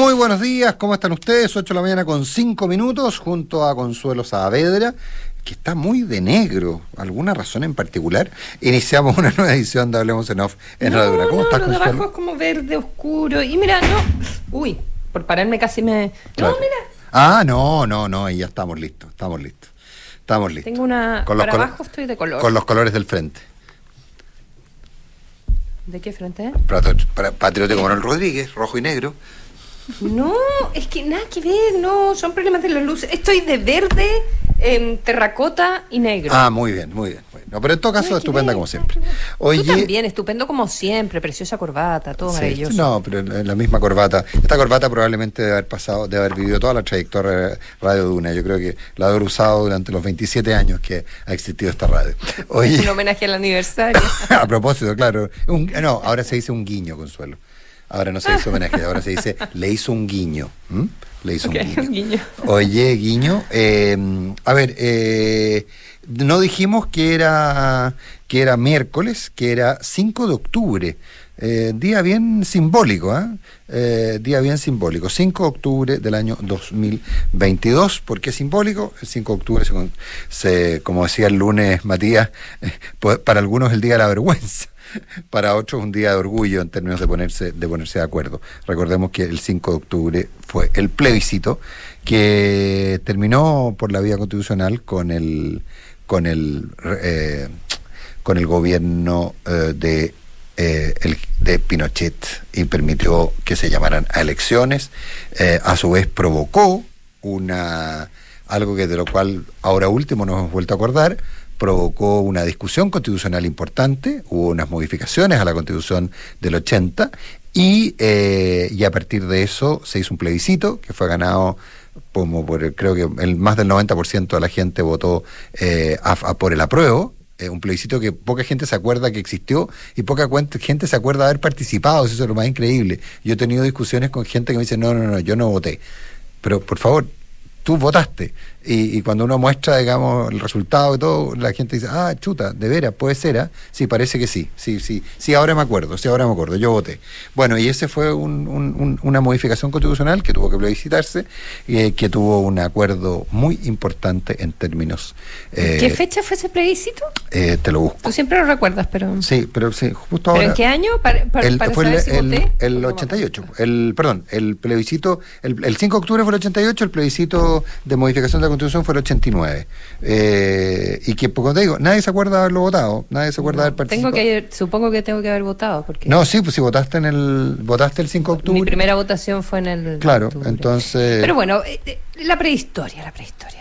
Muy buenos días, ¿cómo están ustedes? 8 de la mañana con 5 minutos, junto a Consuelo Saavedra, que está muy de negro. ¿Alguna razón en particular? Iniciamos una nueva edición de Hablemos en Off en Radio Dura. ¿Cómo no, estás, lo Consuelo? abajo es como verde oscuro. Y mira, no. Uy, por pararme casi me. No, mira. Ah, no, no, no, y ya estamos listos, estamos listos. Estamos listos. Tengo una. Con los para abajo estoy de color. Con los colores del frente. ¿De qué frente? Patriótico Manuel Rodríguez, rojo y negro. No, es que nada que ver, no, son problemas de las luces. Estoy de verde, em, terracota y negro. Ah, muy bien, muy bien. Bueno, pero en todo caso, Nada estupenda ver, como siempre. Oye, Tú también, estupendo como siempre, preciosa corbata, todo Sí, maravilloso. No, pero la la misma corbata. Esta corbata probablemente debe haber pasado, debe haber vivido toda la trayectoria de Radio Duna. Yo creo que la haber usado durante los 27 años que ha existido esta radio. Oye, Un homenaje al aniversario. a propósito, claro. un- no, ahora se dice un guiño, Consuelo. Ahora no se dice homenaje, ahora se dice le hizo un guiño. Le hizo un guiño. un guiño. Oye, guiño, eh, a ver, eh, no dijimos que era, que era miércoles, que era 5 de octubre. Eh, día bien simbólico, ¿ah? Eh, día bien simbólico. 5 de octubre del año 2022. ¿Por qué simbólico? El 5 de octubre, se, se- como decía el lunes Matías, eh, para algunos el día de la vergüenza. Para otros un día de orgullo en términos de ponerse, de ponerse de acuerdo. Recordemos que el 5 de octubre fue el plebiscito que terminó por la vía constitucional con el con el eh, con el gobierno eh, de eh, el- de Pinochet y permitió que se llamaran a elecciones. Eh, a su vez provocó una algo que de lo cual ahora último nos hemos vuelto a acordar, provocó una discusión constitucional importante, hubo unas modificaciones a la constitución del 80 y, eh, y a partir de eso se hizo un plebiscito que fue ganado como por creo que el más del 90% de la gente votó eh, por el apruebo, eh, un plebiscito que poca gente se acuerda que existió y poca gente se acuerda haber participado, eso es lo más increíble. Yo he tenido discusiones con gente que me dice, no, no, no, yo no voté. Pero por favor, tú votaste. Y, y cuando uno muestra, digamos, el resultado y todo, la gente dice, ah, chuta, de veras, puede ser, ¿ah? Sí, parece que sí, sí, sí, sí, ahora me acuerdo, sí, ahora me acuerdo, yo voté. Bueno, y ese fue un- un- un- una modificación constitucional que tuvo que plebiscitarse, eh, que tuvo un acuerdo muy importante en términos... eh, ¿Qué fecha fue ese plebiscito? eh, te lo busco. Tú siempre lo recuerdas, pero. Sí, pero sí, justo ¿Pero ahora... en qué año? Para, para, El, para fue saber el, si el- voté. el me 88, el, perdón, el plebiscito, el, el 5 de octubre fue el 88, el plebiscito de modificación de Constitución fue el 89. Eh, y que, como te digo, nadie se acuerda de haberlo votado, nadie se acuerda de haber Tengo participado. que, supongo que tengo que haber votado, porque No, sí, pues si votaste en el, votaste el 5 de octubre. mi primera votación fue en el. Claro, octubre. entonces... Pero bueno, eh, eh, la prehistoria, la prehistoria.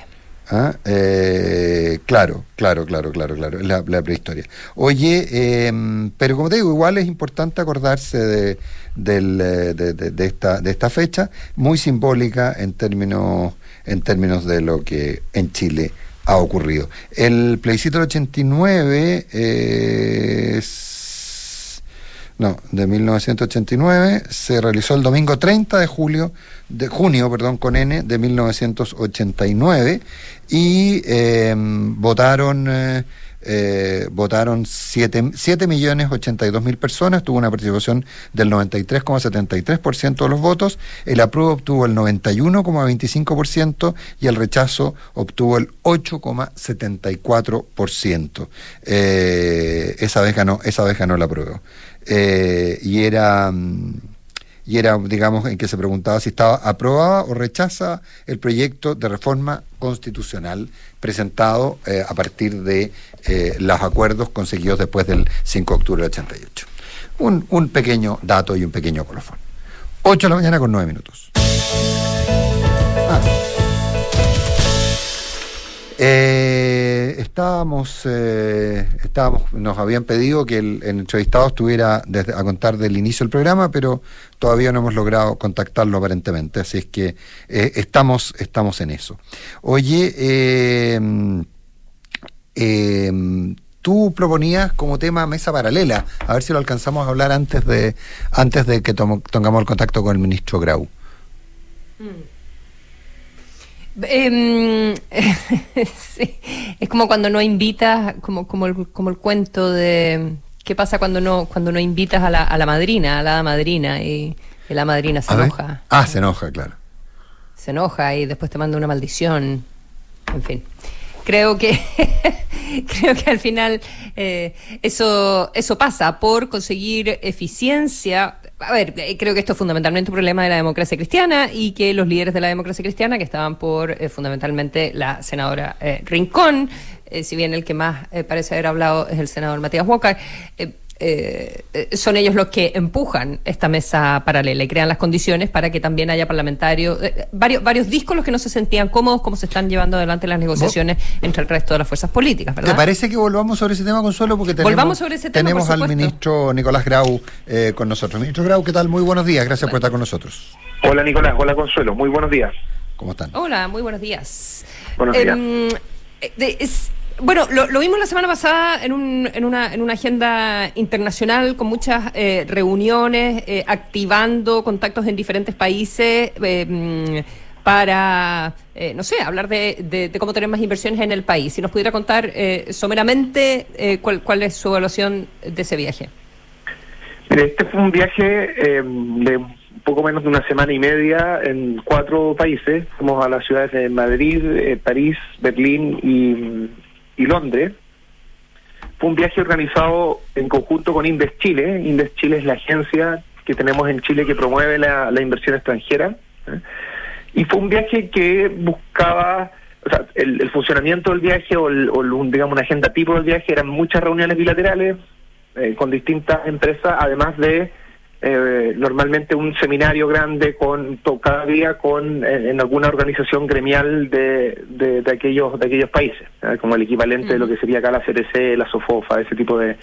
Ah, eh, claro, claro, claro, claro, claro, la, la prehistoria. Oye, eh, pero como te digo, igual es importante acordarse de, del, eh, de, esta, de esta fecha, muy simbólica en términos, en términos de lo que en Chile ha ocurrido. El plebiscito del 89 eh, es... No, de 1989 se realizó el domingo 30 de julio, de junio, perdón, con N, de 1989 y eh, votaron eh, eh, votaron 7, millones 82 mil personas, tuvo una participación del 93,73% de los votos, el apruebo obtuvo el 91,25% y el rechazo obtuvo el 8,74%. Eh, esa vez ganó, esa vez ganó el apruebo. Eh, y era mm, y era, digamos, en que se preguntaba si estaba aprobada o rechaza el proyecto de reforma constitucional presentado eh, a partir de eh, los acuerdos conseguidos después del 5 de octubre del 88. Un, un pequeño dato y un pequeño colofón. 8 de la mañana con 9 minutos. Ah. Eh, estábamos, eh, estábamos, nos habían pedido que el, entrevistado estuviera desde, a contar del inicio del programa, pero todavía no hemos logrado contactarlo aparentemente, así es que eh, estamos, estamos en eso. Oye, eh, eh, tú proponías como tema mesa paralela, a ver si lo alcanzamos a hablar antes de, antes de que tomo- tengamos el contacto con el ministro Grau. Em, sí, Es como cuando no invitas, como, como, el, como el cuento de qué pasa cuando no, cuando no invitas a la, a la madrina, a la madrina, y la madrina se enoja. Ah, se enoja, claro. Se enoja y después te manda una maldición. En fin creo que creo que al final eh, eso eso pasa por conseguir eficiencia a ver, eh, creo que esto es fundamentalmente un problema de la democracia cristiana y que los líderes de la democracia cristiana, que estaban por eh, fundamentalmente la senadora Rincón, si bien el que más parece haber hablado es el senador Matías Walker, eh, son ellos los que empujan esta mesa paralela y crean las condiciones para que también haya parlamentarios, eh, varios, varios discos los que no se sentían cómodos como se están llevando adelante las negociaciones entre el resto de las fuerzas políticas, ¿verdad? ¿Te parece que volvamos sobre ese tema, Consuelo? Porque tenemos, sobre ese tema, tenemos al ministro Nicolás Grau eh, con nosotros. Ministro Grau, ¿qué tal? Muy buenos días, gracias por estar con nosotros. Hola Nicolás, hola Consuelo, muy buenos días. ¿Cómo están? Hola, muy buenos días. Buenos días. Em, bueno, lo, vimos la semana pasada en, un, en, una, en una agenda internacional con muchas eh, reuniones, eh, activando contactos en diferentes países eh, mm, para, no sé, hablar de, cómo tener más inversiones en el país. Si nos pudiera contar someramente cuál, cuál es su evaluación de ese viaje. este fue un viaje de poco menos de una semana y media en cuatro países. Fuimos a las ciudades de Madrid, París, Berlín y y Londres. Fue un viaje organizado en conjunto con Inves Chile. Inves Chile es la agencia que tenemos en Chile que promueve la, inversión extranjera. ¿eh? Y fue un viaje que buscaba, o sea, el, funcionamiento del viaje o, digamos una agenda tipo del viaje eran muchas reuniones bilaterales eh, con distintas empresas, además de eh, normalmente un seminario grande con cada día con en, alguna organización gremial de, de, aquellos de aquellos países como el equivalente de lo que sería acá la CTC, la SOFOFA, ese tipo de,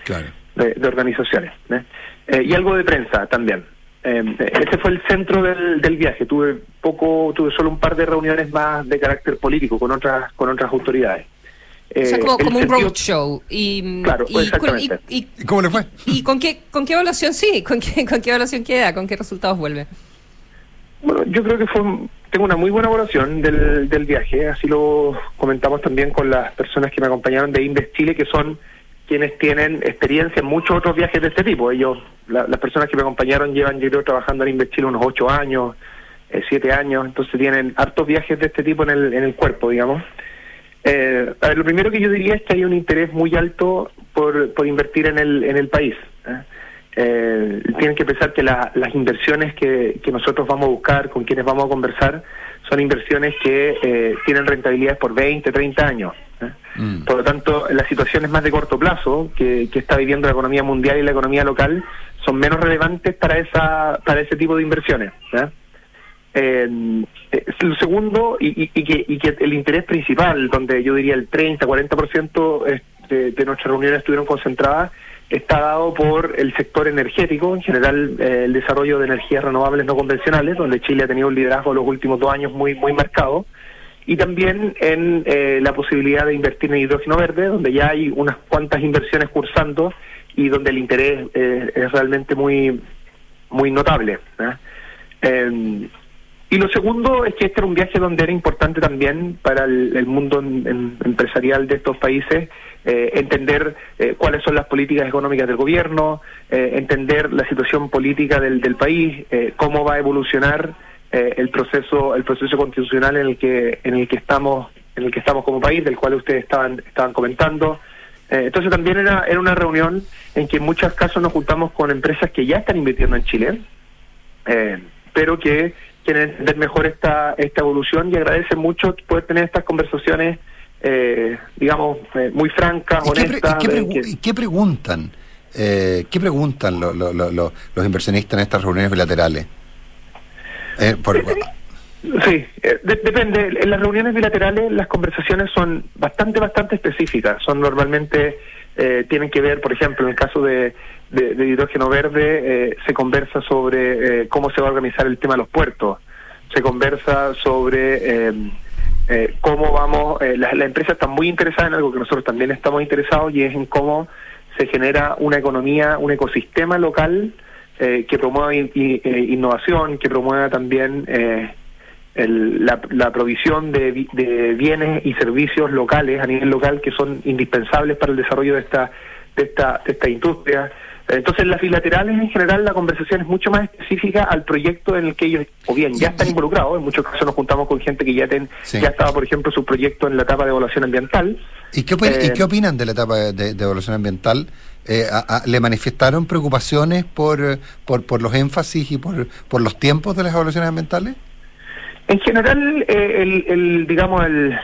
de, organizaciones eh, y algo de prensa también. Eh, ese fue el centro del, del viaje. Tuve poco tuve solo un par de reuniones más de carácter político con otras con otras autoridades o sea, como, eh, un roadshow. Y, claro, y, y, cómo le fue? ¿Y con qué, con qué evaluación sí? ¿Con qué, ¿Con qué evaluación queda? ¿Con qué resultados vuelve? Bueno, yo creo que fue tengo una muy buena evaluación del, del viaje. Así lo comentamos también con las personas que me acompañaron de Inves Chile, que son quienes tienen experiencia en muchos otros viajes de este tipo. Ellos, las personas que me acompañaron llevan, yo creo, trabajando en Inves Chile unos ocho años, eh, siete años, entonces tienen hartos viajes de este tipo en el, en el cuerpo, digamos. Eh, a ver, lo primero que yo diría es que hay un interés muy alto por, por invertir en el, en el país. ¿eh? eh tienen que pensar que las inversiones que, que, nosotros vamos a buscar, con quienes vamos a conversar, son inversiones que eh, tienen rentabilidades por 20, 30 años. ¿eh? Mm. Por lo tanto, las situaciones más de corto plazo que, que está viviendo la economía mundial y la economía local son menos relevantes para esa para ese tipo de inversiones. Eh, lo segundo, y, que, y, que, el interés principal, donde yo diría el 30-40% de, de nuestras reuniones estuvieron concentradas, está dado por el sector energético, en general eh, el desarrollo de energías renovables no convencionales, donde Chile ha tenido un liderazgo los últimos dos años muy, muy marcado, y también en eh, la posibilidad de invertir en hidrógeno verde, donde ya hay unas cuantas inversiones cursando y donde el interés eh, es realmente muy, muy notable. Y lo segundo es que este era un viaje donde era importante también para el, mundo empresarial de estos países eh, entender eh, cuáles son las políticas económicas del gobierno, eh, entender la situación política del, del país, cómo va a evolucionar el proceso el proceso constitucional en el que en el que estamos en el que estamos como país, del cual ustedes estaban estaban comentando. entonces también era era una reunión en que en muchos casos nos juntamos con empresas que ya están invirtiendo en Chile, pero que quieren entender mejor esta, esta evolución y agradecen mucho poder tener estas conversaciones, eh, digamos, eh, muy francas, honestas. ¿Y qué, preguntan? Eh, ¿Qué preguntan los inversionistas en estas reuniones bilaterales? Sí, depende. En las reuniones bilaterales las conversaciones son bastante, bastante específicas. Son normalmente, tienen que ver, por ejemplo, en el caso de, de, hidrógeno verde eh, se conversa sobre eh, cómo se va a organizar el tema de los puertos, se conversa sobre eh, cómo vamos, la, la, empresa está muy interesada en algo que nosotros también estamos interesados y es en cómo se genera una economía, un ecosistema local que promueva innovación, que promueva también la, la, provisión de, de bienes y servicios locales a nivel local que son indispensables para el desarrollo de esta de esta, de esta industria Entonces, las bilaterales en general, la conversación es mucho más específica al proyecto en el que ellos, o bien, ya están involucrados. En muchos casos nos juntamos con gente que ya, ten, ya estaba, por ejemplo, su proyecto en la etapa de evaluación ambiental. ¿Y qué, ¿y qué opinan de la etapa de, evaluación ambiental? Eh, ¿Le manifestaron preocupaciones por, por, por los énfasis y por, por los tiempos de las evaluaciones ambientales? En general, eh, el, el, digamos, el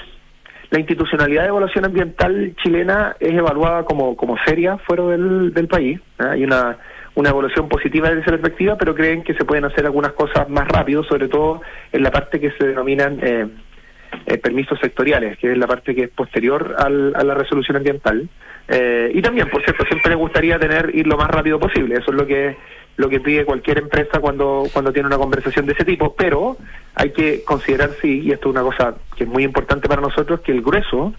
la institucionalidad de evaluación ambiental chilena es evaluada como, como seria fuera del, del país. ¿eh? Hay una, una evaluación positiva desde esa perspectiva, pero creen que se pueden hacer algunas cosas más rápido, sobre todo en la parte que se denominan eh, eh, permisos sectoriales, que es la parte que es posterior al, a la resolución ambiental. y también, por cierto, siempre le gustaría tener ir lo más rápido posible. Eso es lo que lo que pide cualquier empresa cuando, cuando tiene una conversación de ese tipo, pero hay que considerar, sí, y esto es una cosa que es muy importante para nosotros, que el grueso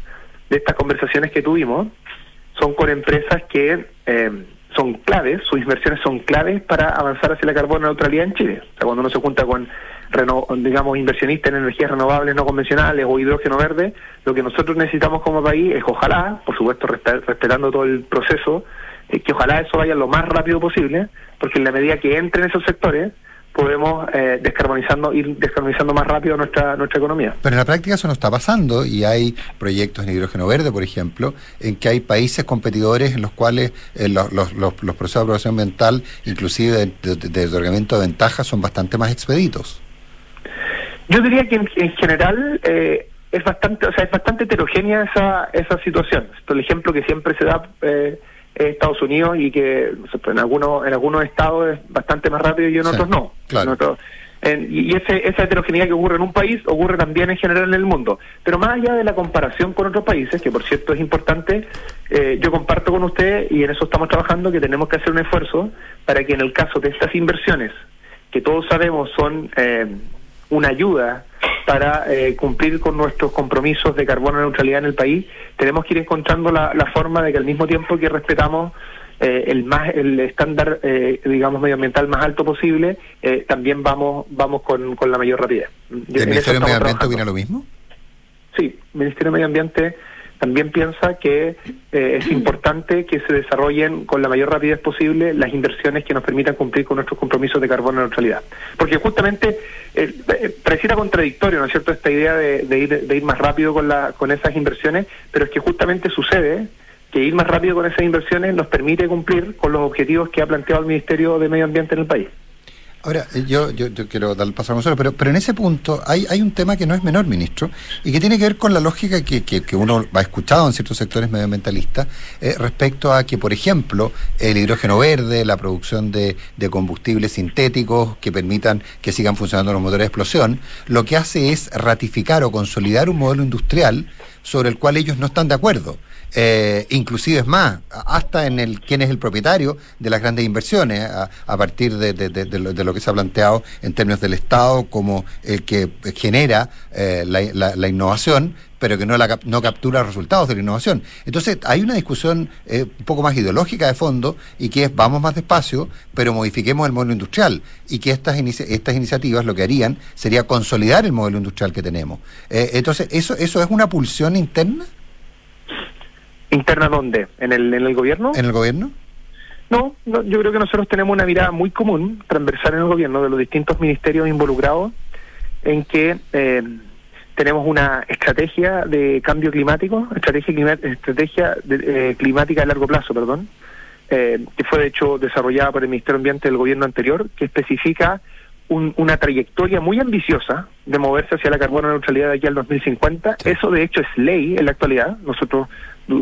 de estas conversaciones que tuvimos son con empresas que eh, son claves, sus inversiones son claves para avanzar hacia la carbono neutralidad en Chile. O sea, cuando uno se junta con, digamos, inversionistas en energías renovables no convencionales o hidrógeno verde, lo que nosotros necesitamos como país es, ojalá, por supuesto, respetando todo el proceso, que ojalá eso vaya lo más rápido posible, porque en la medida que entren esos sectores, podemos eh, descarbonizando, ir descarbonizando más rápido nuestra, nuestra economía. Pero en la práctica eso no está pasando y hay proyectos en hidrógeno verde, por ejemplo, en que hay países competidores en los cuales eh, los, los, los, procesos de aprobación ambiental, inclusive de, de, otorgamiento de ventajas, son bastante más expeditos. Yo diría que en, general eh, es bastante, o sea, es bastante heterogénea esa, esa situación. El ejemplo que siempre se da eh, Estados Unidos y que en algunos en algunos estados es bastante más rápido y en otros no. y ese, esa heterogeneidad que ocurre en un país ocurre también en general en el mundo. Pero más allá de la comparación con otros países, que por cierto es importante, eh, yo comparto con usted y en eso estamos trabajando que tenemos que hacer un esfuerzo para que en el caso de estas inversiones, que todos sabemos son eh, una ayuda para eh, cumplir con nuestros compromisos de carbono neutralidad en el país, tenemos que ir encontrando la, forma de que al mismo tiempo que respetamos eh, el más el estándar eh, digamos medioambiental más alto posible, también vamos vamos con, con la mayor rapidez. ¿El Ministerio de Medio Ambiente opina lo mismo? Sí, el Ministerio de Medio Ambiente también piensa que eh, es importante que se desarrollen con la mayor rapidez posible las inversiones que nos permitan cumplir con nuestros compromisos de carbono neutralidad. Porque justamente eh, eh, pareciera contradictorio, ¿no es cierto?, esta idea de, ir, de ir más rápido con, la, con esas inversiones, pero es que justamente sucede que ir más rápido con esas inversiones nos permite cumplir con los objetivos que ha planteado el Ministerio de Medio Ambiente en el país. Ahora, eh, yo, yo, quiero dar el paso a nosotros, pero, pero en ese punto hay, hay un tema que no es menor, ministro, y que tiene que ver con la lógica que, que, uno ha escuchado en ciertos sectores medioambientalistas eh, respecto a que, por ejemplo, el hidrógeno verde, la producción de, de combustibles sintéticos que permitan que sigan funcionando los motores de explosión, lo que hace es ratificar o consolidar un modelo industrial sobre el cual ellos no están de acuerdo. Eh, inclusive es más, hasta en el quién es el propietario de las grandes inversiones, a, partir de, lo, que se ha planteado en términos del Estado como el que genera eh, la, innovación, pero que no, la, no captura resultados de la innovación. Entonces, hay una discusión eh, un poco más ideológica de fondo y que es vamos más despacio, pero modifiquemos el modelo industrial y que estas, estas iniciativas lo que harían sería consolidar el modelo industrial que tenemos. entonces, ¿eso, ¿eso es una pulsión interna? ¿Interna dónde? ¿En el, ¿En el gobierno? ¿En el gobierno? No, yo creo que nosotros tenemos una mirada muy común, transversal en el gobierno, de los distintos ministerios involucrados, en que eh, tenemos una estrategia de cambio climático, estrategia, estrategia eh, climática a largo plazo, perdón, eh, que fue de hecho desarrollada por el Ministerio de Ambiente del gobierno anterior, que especifica una trayectoria muy ambiciosa de moverse hacia la carbono neutralidad de aquí al 2050. Eso de hecho es ley en la actualidad. Nosotros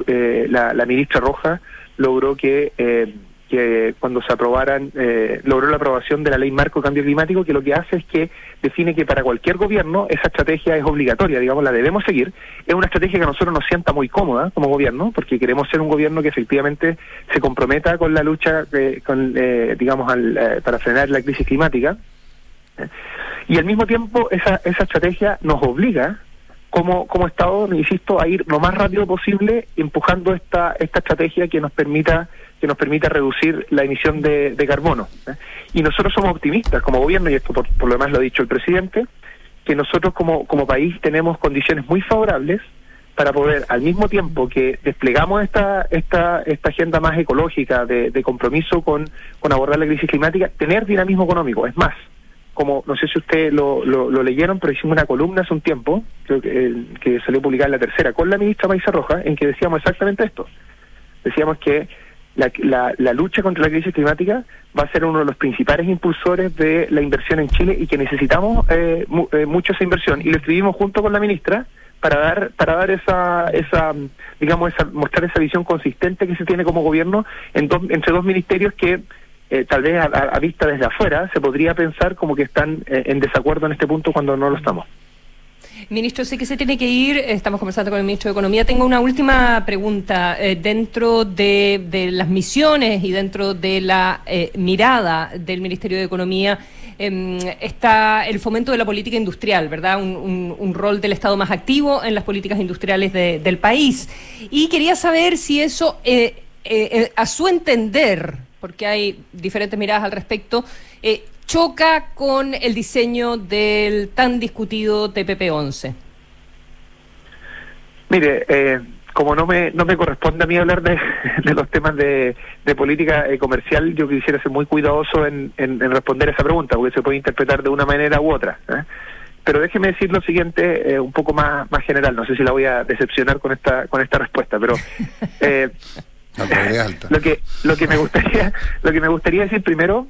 eh, la, ministra Roja logró que, eh, que cuando se aprobaran, eh, logró la aprobación de la ley marco cambio climático, que lo que hace es que define que para cualquier gobierno esa estrategia es obligatoria, digamos, la debemos seguir. Es una estrategia que a nosotros nos sienta muy cómoda como gobierno, porque queremos ser un gobierno que efectivamente se comprometa con la lucha, con, digamos, al, para frenar la crisis climática. Y al mismo tiempo esa, esa estrategia nos obliga como, como Estado, insisto, a ir lo más rápido posible empujando esta, esta estrategia que nos permita que nos permita reducir la emisión de, carbono. ¿eh? Y nosotros somos optimistas como gobierno, y esto por, lo demás lo ha dicho el presidente, que nosotros como, como país tenemos condiciones muy favorables para poder, al mismo tiempo que desplegamos esta esta esta agenda más ecológica de, compromiso con, con abordar la crisis climática, tener dinamismo económico. Es más, como no sé si ustedes lo, lo, leyeron, pero hicimos una columna hace un tiempo, creo que, que salió publicada en la tercera, con la ministra Maisa Roja, en que decíamos exactamente esto. Decíamos que la, la, lucha contra la crisis climática va a ser uno de los principales impulsores de la inversión en Chile y que necesitamos eh, eh, mucho esa inversión. Y lo escribimos junto con la ministra para dar para dar esa esa digamos esa, mostrar esa visión consistente que se tiene como gobierno en entre dos ministerios que eh, tal vez a, vista desde afuera se podría pensar como que están en desacuerdo en este punto cuando no lo estamos. Ministro, sé que se tiene que ir, estamos conversando con el ministro de Economía. Tengo una última pregunta. Eh, dentro de, las misiones y dentro de la eh, mirada del Ministerio de Economía em, está el fomento de la política industrial, ¿verdad? Un, rol del Estado más activo en las políticas industriales del país. Y quería saber si eso, eh, a su entender, porque hay diferentes miradas al respecto, choca con el diseño del tan discutido TPP-11? Mire, eh, como no me, no me corresponde a mí hablar de, los temas de, política eh, comercial, yo quisiera ser muy cuidadoso en, responder esa pregunta, porque se puede interpretar de una manera u otra. ¿eh? Pero déjeme decir lo siguiente, un poco más, más general, no sé si la voy a decepcionar con esta, con esta respuesta, pero lo que lo que me gustaría lo que me gustaría decir primero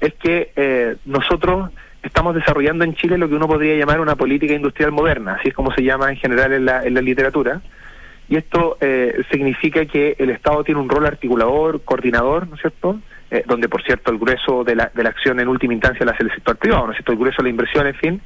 es que eh, nosotros estamos desarrollando en Chile lo que uno podría llamar una política industrial moderna, así es como se llama en general en la, en la literatura. Y esto eh, significa que el Estado tiene un rol articulador, coordinador, ¿no es cierto? Eh, donde, por cierto, el grueso de la, de la acción en última instancia la hace el sector privado, ¿no es cierto? El grueso de la inversión, en fin.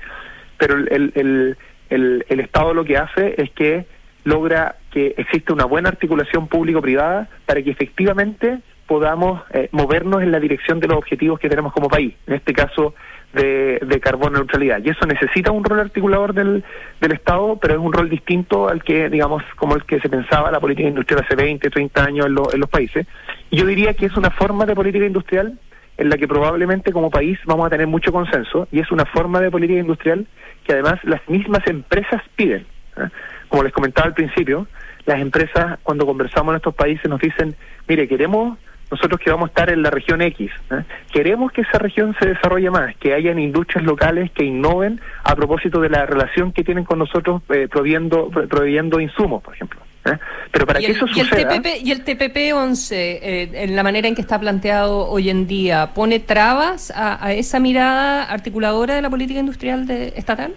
Pero el, el, el, el Estado lo que hace es que logra que exista una buena articulación público-privada para que efectivamente podamos eh, movernos en la dirección de los objetivos que tenemos como país, en este caso de, de carbono neutralidad. Y eso necesita un rol articulador del, del Estado, pero es un rol distinto al que, digamos, como el que se pensaba la política industrial hace 20, 30 años en, en los países. Y yo diría que es una forma de política industrial en la que probablemente como país vamos a tener mucho consenso y es una forma de política industrial que además las mismas empresas piden. ¿eh? Como les comentaba al principio, las empresas cuando conversamos en estos países nos dicen, mire, queremos nosotros que vamos a estar en la región X. ¿eh? Queremos que esa región se desarrolle más, que hayan industrias locales que innoven a propósito de la relación que tienen con nosotros eh, proveyendo, insumos, por ejemplo. ¿eh? Pero para que eso suceda... ¿Y el TPP-11, eh, en la manera en que está planteado hoy en día, pone trabas a, esa mirada articuladora de la política industrial de, estatal?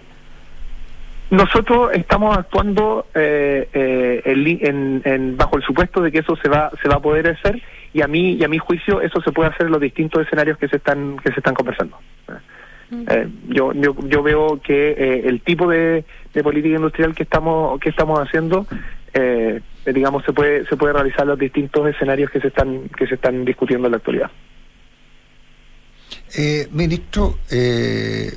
Nosotros estamos actuando en, bajo el supuesto de que eso se va se va a poder hacer y a mí y a mi juicio eso se puede hacer en los distintos escenarios que se están que se están conversando. Eh, yo, yo, yo veo que eh, el tipo de, de, política industrial que estamos que estamos haciendo eh, digamos se puede se puede realizar en los distintos escenarios que se están que se están discutiendo en la actualidad eh, ministro, eh,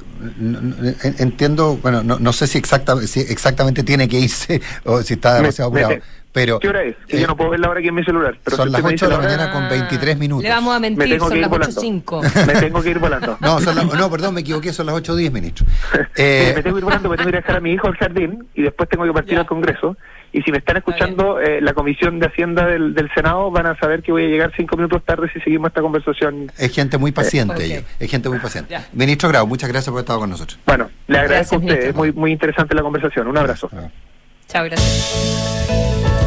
entiendo, bueno, no, no sé si, exacta, si exactamente tiene que irse o si está demasiado apurado. Pero, ¿Qué hora es? Que yo no puedo ver la hora aquí en mi celular. Pero son las 8 de la mañana con 23 minutos. Le vamos a mentir, son las 8.05. Me tengo que ir volando. No, no, perdón, me equivoqué, son las 8.10, ministro. Eh, me tengo que ir volando, me tengo que ir a dejar a mi hijo al jardín y después tengo que partir al Congreso. Y si me están escuchando eh, la Comisión de Hacienda del, del, Senado, van a saber que voy a llegar cinco minutos tarde si seguimos esta conversación. Es gente muy paciente, ella. Es gente muy paciente. Ministro Grau, muchas gracias por estar con nosotros. Bueno, le agradezco a usted. Es muy, muy interesante la conversación. Un abrazo. Chao, gracias.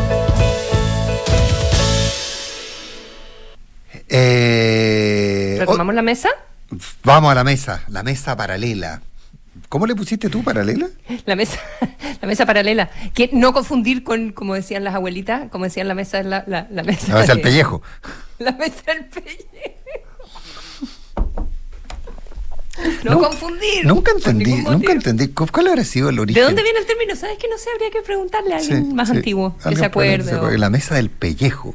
Eh, ¿Retomamos la mesa? Vamos a la mesa, la mesa paralela. ¿Cómo le pusiste tú paralela? La mesa, la mesa paralela. Que no confundir con, como decían las abuelitas, como decían la mesa, la, la, la mesa. La mesa del pellejo. La mesa del pellejo. No, confundir. Nunca entendí, nunca entendí. ¿Cuál habrá sido el origen? ¿De dónde viene el término? ¿Sabes que no sé? Habría que preguntarle a alguien más antiguo que se acuerde. La mesa del pellejo.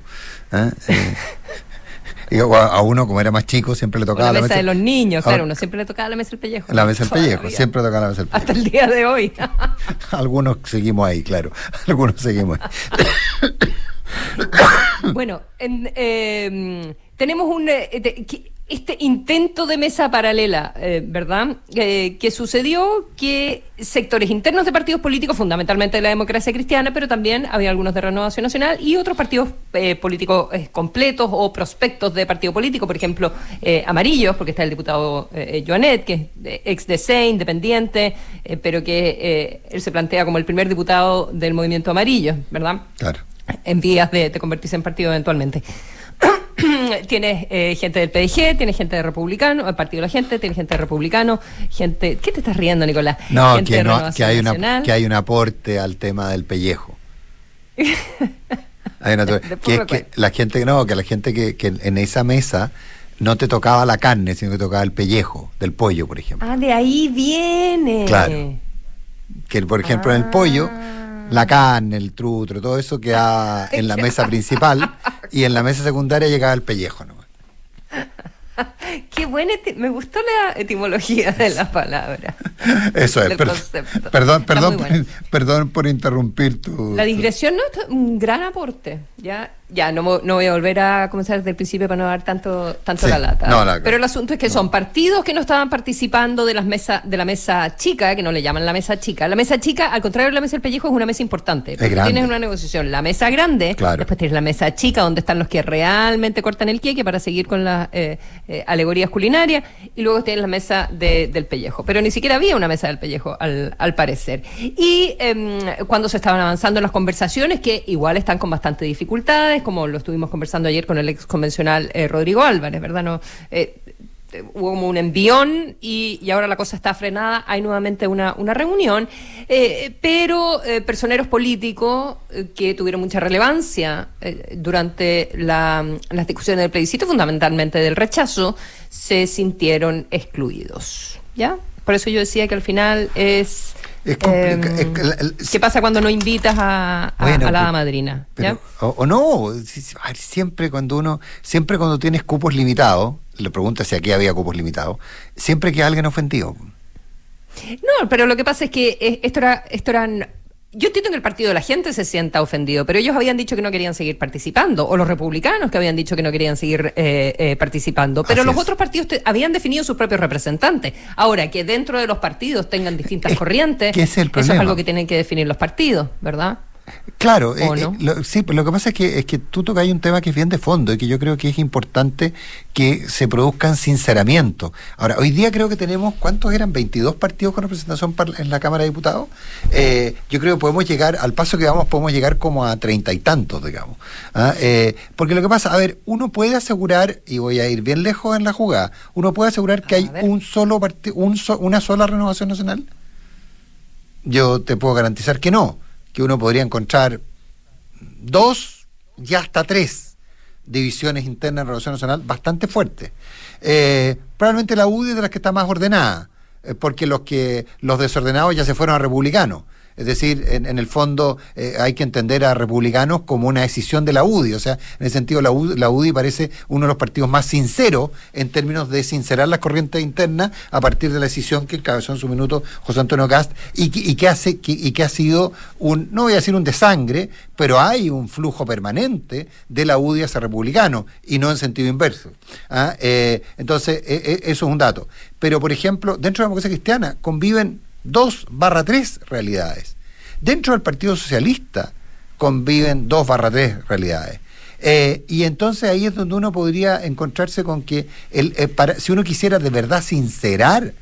¿eh? eh a, uno, como era más chico, siempre le tocaba la, mesa, de los niños, claro, uno siempre le tocaba la mesa del pellejo. La mesa del pellejo, siempre tocaba la mesa del pellejo. Hasta el día de hoy. Algunos seguimos ahí, claro. Algunos seguimos ahí. bueno, en, em, tenemos un... Eh, este intento de mesa paralela, eh, ¿verdad? Eh, que sucedió que sectores internos de partidos políticos, fundamentalmente de la democracia cristiana, pero también había algunos de Renovación Nacional y otros partidos eh, políticos completos o prospectos de partido político, por ejemplo, amarillos, porque está el diputado Joanet, que es ex DC, independiente, pero que él se plantea como el primer diputado del movimiento amarillo, ¿verdad? Claro. En vías de convertirse en partido eventualmente. tienes eh, gente del PDG, tienes gente de Republicano, el Partido de la Gente, tienes gente de Republicano, gente... ¿Qué te estás riendo, Nicolás? No, que, no que, hay una, que hay un aporte al tema del pellejo. hay una, que, que la gente, no, que la gente que, que en esa mesa no te tocaba la carne, sino que tocaba el pellejo del pollo, por ejemplo. Ah, de ahí viene. Claro. Que, por ejemplo, en el pollo ah la carne, el trutro, todo eso queda en la mesa principal y en la mesa secundaria llegaba el pellejo ¿no? Qué buena, me gustó la etimología de la palabra. Eso es, perdón, perdón, perdón por interrumpir tu... La digresión no es un gran aporte, ya ya, no, no, voy a volver a comenzar desde el principio para no dar tanto, tanto la lata. Pero el asunto es que son partidos que no estaban participando de las mesas, de la mesa chica, que no le llaman la mesa chica. La mesa chica, al contrario de la mesa del pellejo, es una mesa importante. Tienes una negociación. La mesa grande, después tienes la mesa chica, donde están los que realmente cortan el queque para seguir con las eh, eh, alegorías culinarias, y luego tienes la mesa del pellejo. Pero ni siquiera había una mesa del pellejo, al, al parecer. Y em, cuando se estaban avanzando las conversaciones, que igual están con bastante dificultades, como lo estuvimos conversando ayer con el ex convencional eh, Rodrigo Álvarez, ¿verdad? No, eh, hubo como un envión y, ahora la cosa está frenada, hay nuevamente una, una reunión, eh, pero personeros políticos que tuvieron mucha relevancia durante la, las discusiones del plebiscito, fundamentalmente del rechazo, se sintieron excluidos. ¿Ya? Por eso yo decía que al final es Em, ¿Qué pasa cuando no invitas a, la madrina? o, no, siempre cuando uno, siempre cuando tienes cupos limitados, le preguntas si aquí había cupos limitados, siempre que alguien ofendido. No, pero lo que pasa es que eh, esto era, esto eran yo entiendo que el partido de la gente se sienta ofendido, pero ellos habían dicho que no querían seguir participando, o los republicanos que habían dicho que no querían seguir eh, eh, participando, pero los otros partidos habían definido sus propios representantes. Ahora, que dentro de los partidos tengan distintas corrientes, eso es algo que tienen que definir los partidos, ¿verdad? Claro, eh, eh, lo, sí, lo que pasa es que, es que tú tocas un tema que es bien de fondo y que yo creo que es importante que se produzcan sinceramientos. Ahora, hoy día creo que tenemos, ¿cuántos eran? 22 partidos con representación en la Cámara de Diputados. Eh, yo creo que podemos llegar, al paso que vamos, podemos llegar como a treinta y tantos, digamos. ¿ah? porque lo que pasa, a ver, uno puede asegurar, y voy a ir bien lejos en la jugada, uno puede asegurar que hay un solo partido, un una sola renovación nacional. Yo te puedo garantizar que no que uno podría encontrar dos y hasta tres divisiones internas en Relación Nacional bastante fuertes. Eh, probablemente la UDI es de las que está más ordenada, eh, porque los que los desordenados ya se fueron a republicanos. Es decir, en, el fondo eh, hay que entender a republicanos como una decisión de la UDI. O sea, en ese sentido la UDI, parece uno de los partidos más sinceros en términos de sincerar las corrientes internas a partir de la decisión que encabezó en su minuto José Antonio Cast y, que, hace, y que ha sido un, no voy a decir un desangre, pero hay un flujo permanente de la UDI hacia republicano y no en sentido inverso. ¿ah? Eh, entonces, e, e, eso es un dato. Pero, por ejemplo, dentro de la democracia cristiana conviven dos barra tres realidades. Dentro del Partido Socialista conviven dos barra tres realidades. Eh, y entonces ahí es donde uno podría encontrarse con que el, eh, si uno quisiera de verdad sincerar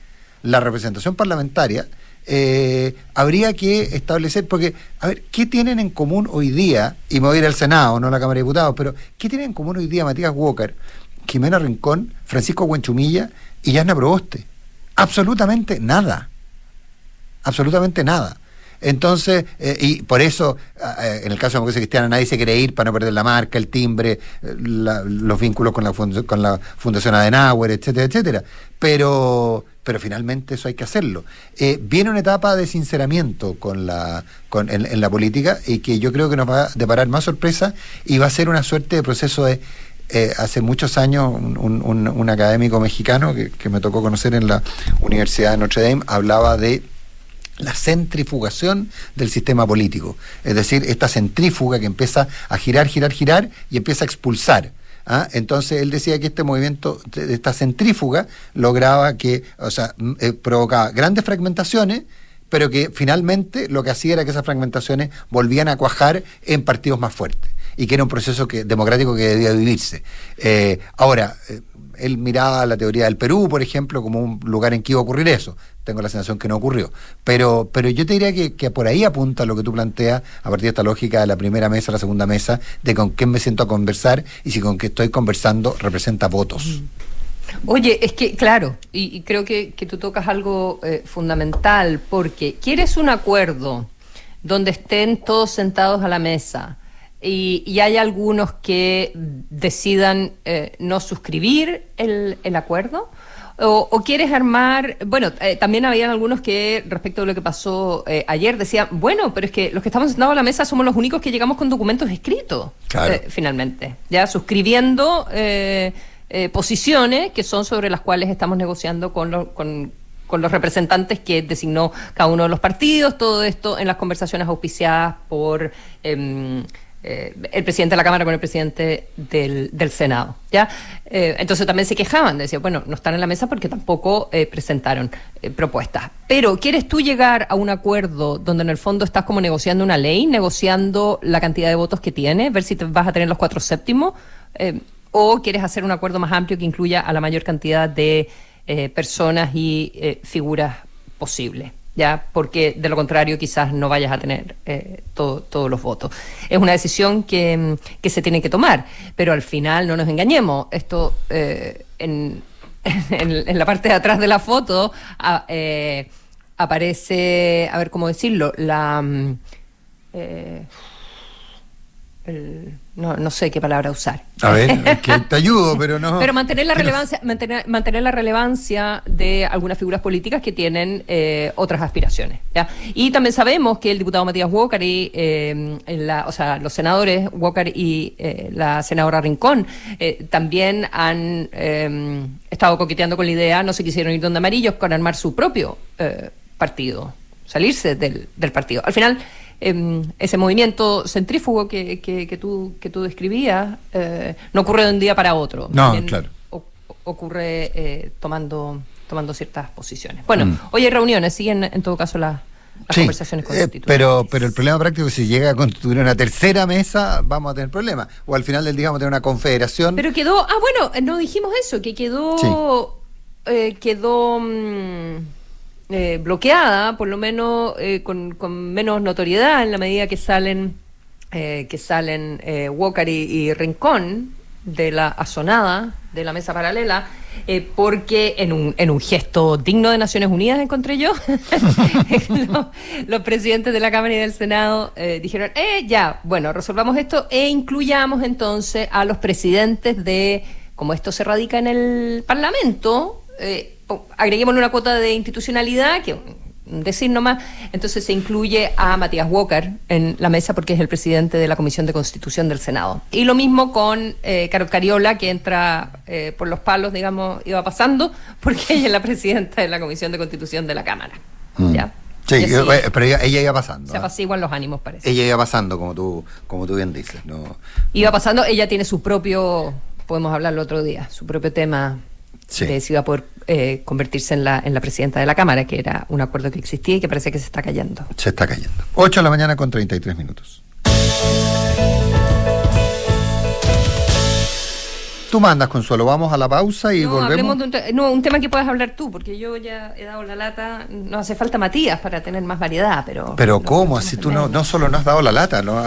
la representación parlamentaria, eh, habría que establecer, porque, a ver, ¿qué tienen en común hoy día? Y me voy a ir al Senado, no a la Cámara de Diputados, pero ¿qué tienen en común hoy día Matías Walker, Jimena Rincón, Francisco Huenchumilla y Yasna Proboste? Absolutamente nada absolutamente nada. Entonces, eh, y por eso, eh, en el caso de la democracia cristiana, nadie se quiere ir para no perder la marca, el timbre, eh, los vínculos con la, con la Fundación Adenauer, etcétera, etcétera. Pero, pero finalmente eso hay que hacerlo. viene una etapa de sinceramiento con la, con, en, la política y que yo creo que nos va a deparar más sorpresa y va a ser una suerte de proceso de hace muchos años un, un, académico mexicano que, me tocó conocer en la Universidad de Notre Dame hablaba de la centrifugación del sistema político, es decir, esta centrífuga que empieza a girar, girar, girar y empieza a expulsar. ¿ah? Entonces él decía que este movimiento, esta centrífuga, lograba que, o sea, eh, provocaba grandes fragmentaciones, pero que finalmente lo que hacía era que esas fragmentaciones volvían a cuajar en partidos más fuertes y que era un proceso democrático que debía vivirse. Eh, ahora, eh, él miraba la teoría del Perú, por ejemplo, como un lugar en que iba a ocurrir eso. Tengo la sensación que no ocurrió. Pero, pero yo te diría que, por ahí apunta lo que tú planteas, a partir de esta lógica de la primera mesa, la segunda mesa, de con quién me siento a conversar y si con qué estoy conversando representa votos. Oye, es que, claro, y, creo que, tú tocas algo eh, fundamental, porque quieres un acuerdo donde estén todos sentados a la mesa, y, hay algunos que decidan eh, no suscribir el, acuerdo. O, quieres armar, bueno, eh, también habían algunos que respecto a lo que pasó eh, ayer decían, bueno, pero es que los que estamos sentados a la mesa somos los únicos que llegamos con documentos escritos, finalmente, ya suscribiendo posiciones que son sobre las cuales estamos negociando con, con, con los representantes que designó cada uno de los partidos, todo esto en las conversaciones auspiciadas por... Eh, el presidente de la Cámara con el presidente del, Senado. ¿ya? Eh, entonces también se quejaban, decían, bueno, no están en la mesa porque tampoco eh, presentaron propuestas. Pero, ¿quieres tú llegar a un acuerdo donde en el fondo estás como negociando una ley, negociando la cantidad de votos que tiene, ver si te vas a tener los cuatro séptimos? ¿O quieres hacer un acuerdo más amplio que incluya a la mayor cantidad de personas y figuras posibles? Ya porque de lo contrario quizás no vayas a tener eh, todos los votos. Es una decisión que, que, se tiene que tomar, pero al final no nos engañemos, esto eh, en, en, la parte de atrás de la foto eh, aparece, a ver cómo decirlo, la... El, no, no sé qué palabra usar. A ver, que te ayudo, pero no. Pero mantener la relevancia, mantener, mantener la relevancia de algunas figuras políticas que tienen eh, otras aspiraciones. ¿ya? Y también sabemos que el diputado Matías Walker y eh, la, o sea, los senadores Walker y eh, la senadora Rincón también han estado coqueteando con la idea, no se quisieron ir donde amarillos, con armar su propio partido, salirse del, del partido. Al final Em, ese movimiento centrífugo que, que, tú, que tú describías eh, no ocurre de un día para otro. No, claro. ocurre eh, tomando, tomando ciertas posiciones. Bueno, mm. hoy hay reuniones, siguen en todo caso las conversaciones eh, pero, pero el problema práctico es que si llega a constituir una tercera mesa, vamos a tener problemas. O al final del día vamos a tener una confederación. Pero quedó, ah, bueno, no dijimos eso, que quedó, quedó... Mm, eh, bloqueada, por lo menos eh, con, menos notoriedad en la medida que salen eh, que salen Walker y, Rincón de la azonada de la mesa paralela, porque en un, en un gesto digno de Naciones Unidas, encontré yo, los, presidentes de la Cámara y del Senado dijeron, eh, ya, bueno, resolvamos esto e incluyamos entonces a los presidentes de, como esto se radica en el Parlamento, eh, agreguémosle una cuota de institucionalidad, que decir nomás, entonces se incluye a Matías Walker en la mesa porque es el presidente de la Comisión de Constitución del Senado. Y lo mismo con eh, Carol Cariola, que entra eh, por los palos, digamos, iba pasando, porque ella es la presidenta de la Comisión de Constitución de la Cámara. Mm. ¿Ya? Sí, eh, pero ella, iba pasando. Se ¿ah? apaciguan los ánimos, parece. Ella iba pasando, como tú, como tú bien dices. No, iba pasando, ella tiene su propio, podemos hablarlo otro día, su propio tema de si iba a poder eh, convertirse en la, en la presidenta de la Cámara, que era un acuerdo que existía y que parece que se está cayendo. Se está cayendo. 8 de la mañana con 33 minutos. Tú mandas, Consuelo, vamos a la pausa y volvemos. un, no, un tema que puedas hablar tú, porque yo ya he dado la lata, no hace falta Matías para tener más variedad, pero... Pero ¿cómo? Así tú no, no solo no has dado la lata, no,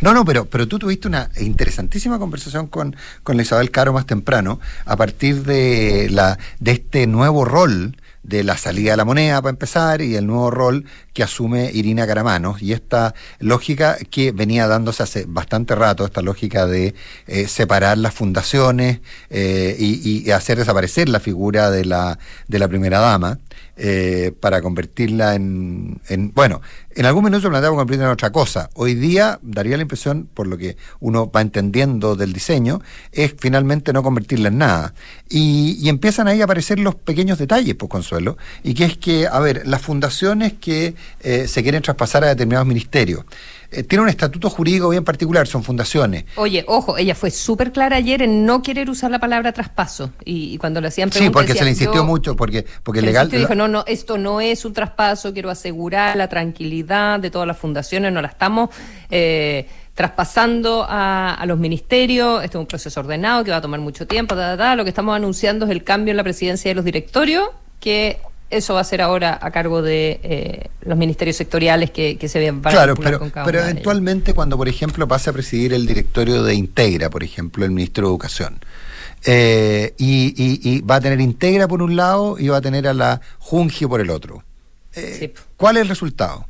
no, no, pero, pero tú tuviste una interesantísima conversación con, con Isabel Caro más temprano, a partir de, la, de este nuevo rol de la salida de la moneda para empezar y el nuevo rol que asume Irina Caramanos y esta lógica que venía dándose hace bastante rato, esta lógica de eh, separar las fundaciones eh, y, hacer desaparecer la figura de la, de la primera dama eh, para convertirla en, en, bueno, en algún minuto se planteaba convertirla en otra cosa. Hoy día daría la impresión, por lo que uno va entendiendo del diseño, es finalmente no convertirla en nada. Y, empiezan ahí a aparecer los pequeños detalles, pues Consuelo, y que es que, a ver, las fundaciones que eh, se quieren traspasar a determinados ministerios. Eh, tiene un estatuto jurídico bien particular, son fundaciones. Oye, ojo, ella fue súper clara ayer en no querer usar la palabra traspaso. Y, cuando le hacían preguntas. Sí, porque se le insistió mucho, porque, porque legal. dijo, no, no, esto no es un traspaso, quiero asegurar la tranquilidad de todas las fundaciones, no la estamos. Eh, traspasando a, los ministerios, este es un proceso ordenado que va a tomar mucho tiempo, lo que estamos anunciando es el cambio en la presidencia de los directorios, que eso va a ser ahora a cargo de eh, los ministerios sectoriales que, se vean para Claro, pero, pero eventualmente cuando, por ejemplo, pase a presidir el directorio de Integra, por ejemplo, el ministro de Educación, eh, y, va a tener Integra por un lado y va a tener a la Jungio por el otro. Eh, ¿Cuál es el resultado?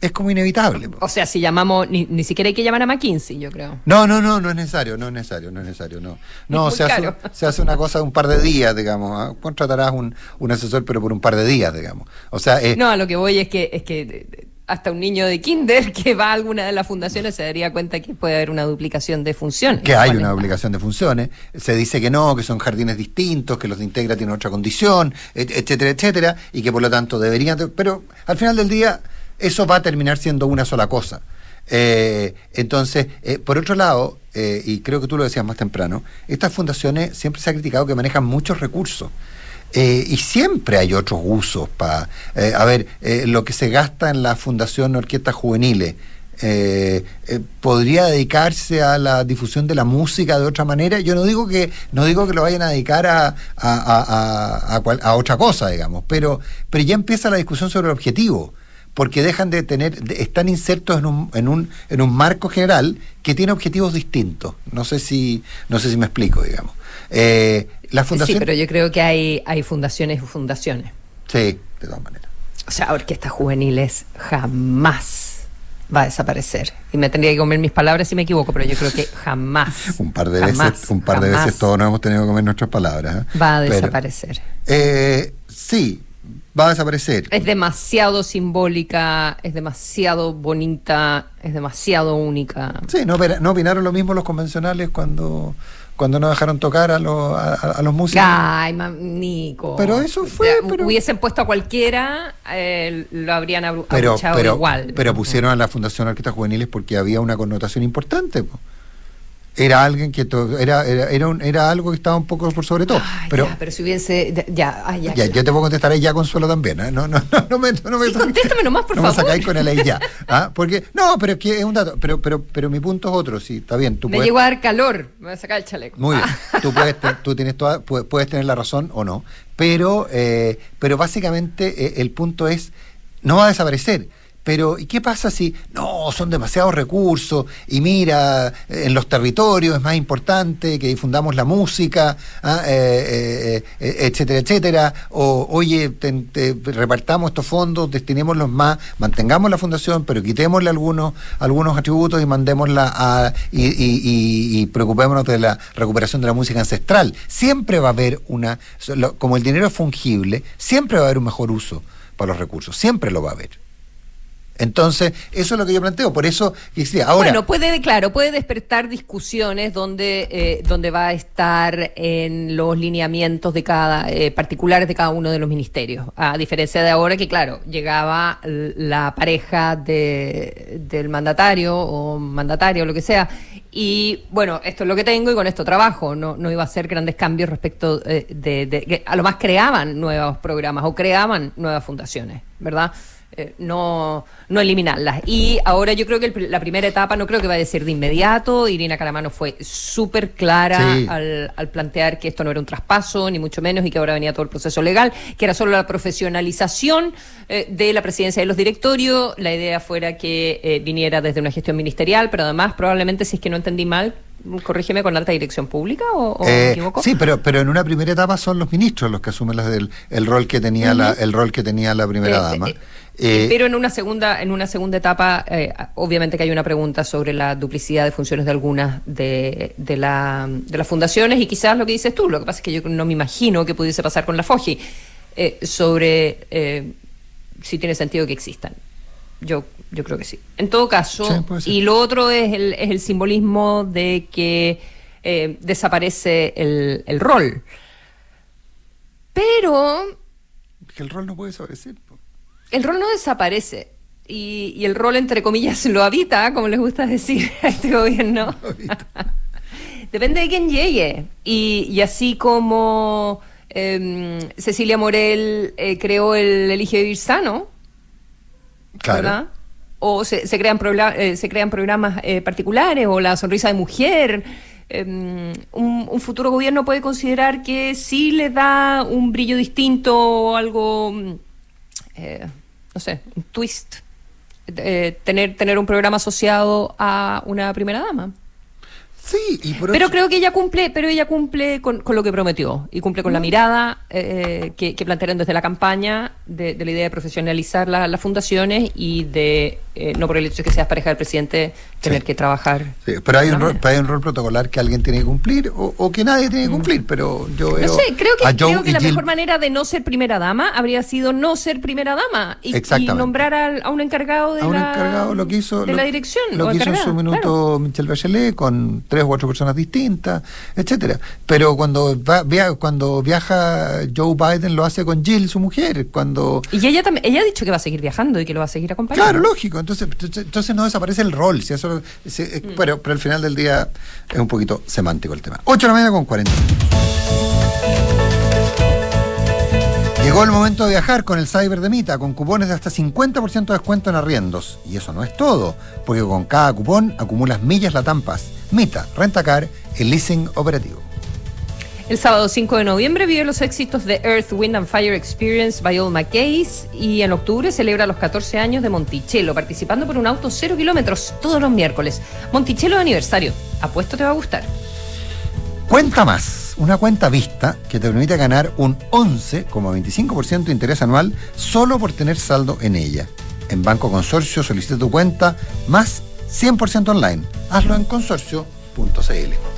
Es como inevitable. O sea, si llamamos, ni, ni, siquiera hay que llamar a McKinsey, yo creo. No, no, no, no es necesario, no es necesario, no es necesario, no. No, se hace, se hace, una cosa de un par de días, digamos. ¿ah? Contratarás un, un asesor, pero por un par de días, digamos. O sea, eh, no, a lo que voy es que, es que hasta un niño de kinder que va a alguna de las fundaciones se daría cuenta que puede haber una duplicación de funciones. Que hay una duplicación de funciones. Se dice que no, que son jardines distintos, que los de Integra tienen otra condición, etcétera, etcétera, y que por lo tanto deberían... Pero al final del día eso va a terminar siendo una sola cosa. Eh, entonces, eh, por otro lado, eh, y creo que tú lo decías más temprano, estas fundaciones siempre se ha criticado que manejan muchos recursos. y siempre hay otros usos para... a ver, lo que se gasta en la Fundación Orquestas Juveniles, podría dedicarse a la difusión de la música de otra manera. Yo no digo que no digo que lo vayan a dedicar a, a, a otra cosa, digamos, pero, pero ya empieza la discusión sobre el objetivo porque dejan de tener, están insertos en un, en un, en un marco general que tiene objetivos distintos. No sé si, no sé si me explico, digamos. Eh, la fundación... Sí, pero yo creo que hay, hay fundaciones y fundaciones. Sí, de todas maneras. O sea, orquestas juveniles jamás va a desaparecer. Y me tendría que comer mis palabras si me equivoco, pero yo creo que jamás. un par de veces, un par de veces todos nos hemos tenido que comer nuestras palabras. ¿eh? Va a desaparecer. Eh, sí, va a desaparecer. Es demasiado simbólica, es demasiado bonita, es demasiado única. Sí, no, no opinaron lo mismo los convencionales cuando cuando no dejaron tocar a, los a, los músicos. Ay, Nico. Pero eso fue. Hubiesen puesto a cualquiera, eh, lo habrían pero, igual. Pero pusieron a la Fundación Arquitectos Juveniles porque había una connotación importante era alguien que era era era, un, era, algo que estaba un poco por sobre todo pero pero si hubiese ya ya, ya, yo te puedo contestar ahí ya consuelo también ¿eh? no no no no me no me, sí, contéstame nomás por no favor me sacáis con el ahí ya ¿ah? porque no pero es que es un dato pero pero pero mi punto es otro sí está bien tú me puedes, llegó a dar calor me voy a sacar el chaleco muy bien ah. tú puedes tú tienes toda, puedes, tener la razón o no pero eh, pero básicamente eh, el punto es no va a desaparecer pero, ¿y qué pasa si no, son demasiados recursos y mira, en los territorios es más importante que difundamos la música, ah, eh, eh, eh, etcétera, etcétera? O, oye, repartamos estos fondos, destinémoslos más, mantengamos la fundación, pero quitémosle algunos, algunos atributos y mandémosla a, y, y, y, preocupémonos de la recuperación de la música ancestral. Siempre va a haber una, como el dinero es fungible, siempre va a haber un mejor uso para los recursos, siempre lo va a haber. Entonces, eso es lo que yo planteo. Por eso, ahora. Bueno, puede, claro, puede despertar discusiones donde, eh, donde va a estar en los lineamientos de cada, eh, particulares de cada uno de los ministerios. A diferencia de ahora que, claro, llegaba la pareja de, del mandatario o mandatario, lo que sea, y bueno, esto es lo que tengo y con esto trabajo. No, no iba a hacer grandes cambios respecto eh, de, de, A lo más creaban nuevos programas o creaban nuevas fundaciones, ¿verdad? Eh, no, no eliminarlas. Y ahora yo creo que la primera etapa no creo que va a ser de inmediato. Irina Caramano fue súper clara al, al, plantear que esto no era un traspaso, ni mucho menos, y que ahora venía todo el proceso legal, que era solo la profesionalización eh, de la presidencia de los directorios. La idea fuera que eh, viniera desde una gestión ministerial, pero además probablemente, si es que no entendí mal, corrígeme con alta dirección pública o, me equivoco sí pero pero en una primera etapa son los ministros los que asumen el, el rol que tenía la el rol que tenía la primera dama eh, pero en una segunda, en una segunda etapa, eh, obviamente que hay una pregunta sobre la duplicidad de funciones de algunas de, de, la, de las fundaciones y quizás lo que dices tú, lo que pasa es que yo no me imagino que pudiese pasar con la FOGI, eh, sobre si tiene sentido que existan. Yo, yo creo que sí. En todo caso, y lo otro es el, es el simbolismo de que desaparece el, el rol. Pero... Que el rol no puede desaparecer el rol no desaparece. y, el rol, entre comillas, lo habita, como les gusta decir a este gobierno. Depende de quién llegue. Y, así como em, Cecilia Morel eh, creó el Elige Vivir Sano, claro. O se, crean, eh, se crean programas eh, particulares, o la sonrisa de mujer. Em, un, futuro gobierno puede considerar que sí le da un brillo distinto o algo, no sé, un twist eh, tener, tener un programa asociado a una primera dama. Sí, y pero creo que ella cumple, pero ella cumple con, lo que prometió y cumple con la mm. mirada eh, que, plantearon desde la campaña de, la idea de profesionalizar las fundaciones y de eh, no por el hecho de que seas pareja del presidente tener que trabajar. pero hay un, rol, hay un rol protocolar que alguien tiene que cumplir o, que nadie tiene que mm. cumplir, pero yo no sé, creo que, creo que la mejor manera de no ser primera dama habría sido no ser primera dama y, nombrar a un encargado de a un la, encargado, lo que hizo, de la dirección. Lo que hizo en su minuto Michelle Bachelet con tres u ocho personas distintas, etcétera. Pero cuando via, cuando viaja Joe Biden lo hace con Jill, su mujer, cuando y ella también, ella ha dicho que va a seguir viajando y que lo va a seguir acompañando. Claro, lógico. Entonces, entonces no desaparece el rol. Si eso, eh, mm. pero, pero al final del día es un poquito semántico el tema. 8 de la mañana con 40 Llegó el momento de viajar con el Cyber de Mita, con cupones de hasta 50% de descuento en arriendos. Y eso no es todo, porque con cada cupón acumulas millas latampas. Mita, Rentacar, el leasing operativo. El sábado 5 de noviembre vive los éxitos de Earth, Wind and Fire Experience by All McKays y en octubre celebra los 14 años de Monticello, participando por un auto 0 kilómetros todos los miércoles. Monticello de aniversario. Apuesto te va a gustar. Cuenta más. Una cuenta vista que te permite ganar un 11,25% de interés anual solo por tener saldo en ella. En Banco Consorcio solicita tu cuenta más 100% online. Hazlo en consorcio.cl.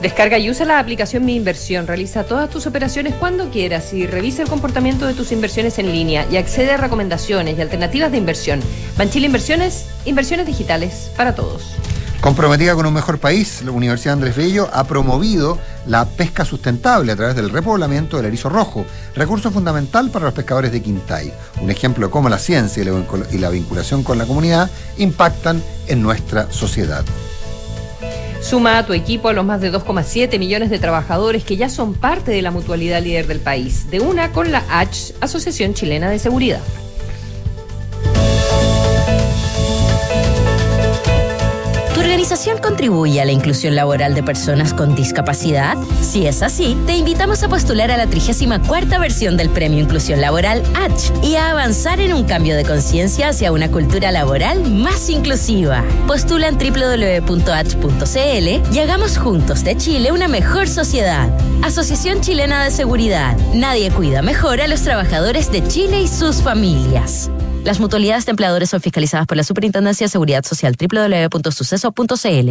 Descarga y usa la aplicación Mi Inversión. Realiza todas tus operaciones cuando quieras y revisa el comportamiento de tus inversiones en línea y accede a recomendaciones y alternativas de inversión. Banchile Inversiones, inversiones digitales para todos. Comprometida con un mejor país, la Universidad Andrés Bello ha promovido la pesca sustentable a través del repoblamiento del erizo rojo, recurso fundamental para los pescadores de Quintay. Un ejemplo de cómo la ciencia y la vinculación con la comunidad impactan en nuestra sociedad. Suma a tu equipo a los más de 2,7 millones de trabajadores que ya son parte de la mutualidad líder del país, de una con la H, Asociación Chilena de Seguridad. Organización contribuye a la inclusión laboral de personas con discapacidad? Si es así, te invitamos a postular a la 34 versión del Premio Inclusión Laboral H y a avanzar en un cambio de conciencia hacia una cultura laboral más inclusiva. Postula en www.h.cl y hagamos juntos de Chile una mejor sociedad. Asociación Chilena de Seguridad. Nadie cuida mejor a los trabajadores de Chile y sus familias. Las mutualidades de empleadores son fiscalizadas por la Superintendencia de Seguridad Social www.suceso.cl.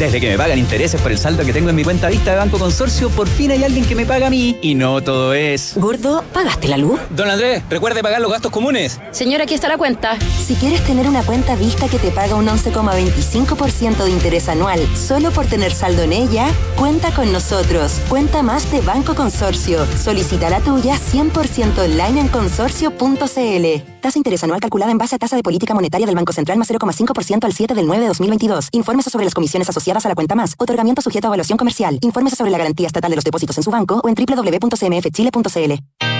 Desde que me pagan intereses por el saldo que tengo en mi cuenta vista de Banco Consorcio, por fin hay alguien que me paga a mí. Y no todo es. Gordo, ¿pagaste la luz? Don Andrés, recuerde pagar los gastos comunes. Señora, aquí está la cuenta. Si quieres tener una cuenta vista que te paga un 11,25% de interés anual solo por tener saldo en ella, cuenta con nosotros. Cuenta más de Banco Consorcio. Solicita la tuya 100% online en consorcio.cl. Tasa interés anual calculada en base a tasa de política monetaria del Banco Central más 0,5% al 7 del 9 de 2022. Informes sobre las comisiones asociadas a la cuenta más. Otorgamiento sujeto a evaluación comercial. Informes sobre la garantía estatal de los depósitos en su banco o en www.cmfchile.cl.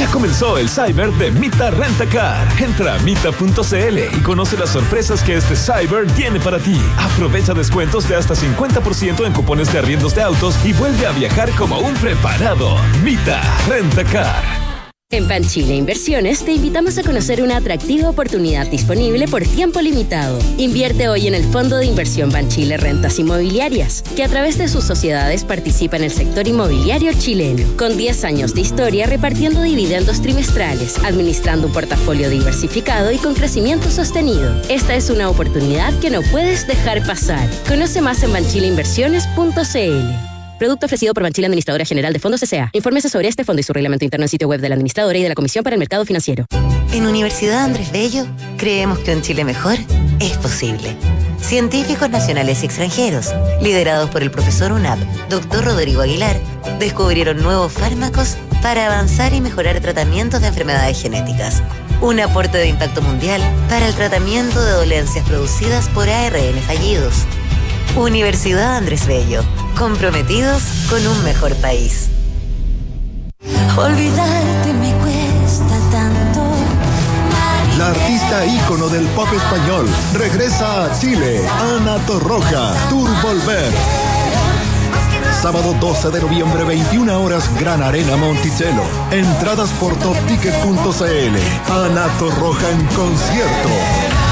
Ya comenzó el Cyber de Mita Rentacar. Entra a mita.cl y conoce las sorpresas que este Cyber tiene para ti. Aprovecha descuentos de hasta 50% en cupones de arriendos de autos y vuelve a viajar como un preparado. Mita Rentacar. En Banchile Inversiones te invitamos a conocer una atractiva oportunidad disponible por tiempo limitado. Invierte hoy en el Fondo de Inversión Banchile Rentas Inmobiliarias, que a través de sus sociedades participa en el sector inmobiliario chileno, con 10 años de historia repartiendo dividendos trimestrales, administrando un portafolio diversificado y con crecimiento sostenido. Esta es una oportunidad que no puedes dejar pasar. Conoce más en banchileinversiones.cl. Producto ofrecido por Banchile Administradora General de Fondos S.A. Infórmese sobre este fondo y su reglamento interno en sitio web de la Administradora y de la Comisión para el Mercado Financiero. En Universidad Andrés Bello creemos que un Chile mejor es posible. Científicos nacionales y extranjeros, liderados por el profesor UNAP, doctor Rodrigo Aguilar, descubrieron nuevos fármacos para avanzar y mejorar tratamientos de enfermedades genéticas. Un aporte de impacto mundial para el tratamiento de dolencias producidas por ARN fallidos. Universidad Andrés Bello, comprometidos con un mejor país. Olvidarte me cuesta tanto. La artista ícono del pop español regresa a Chile, Ana Torroja, Tour Volver. Sábado 12 de noviembre, 21 horas, Gran Arena Monticello. Entradas por topticket.cl. Ana Torroja en concierto.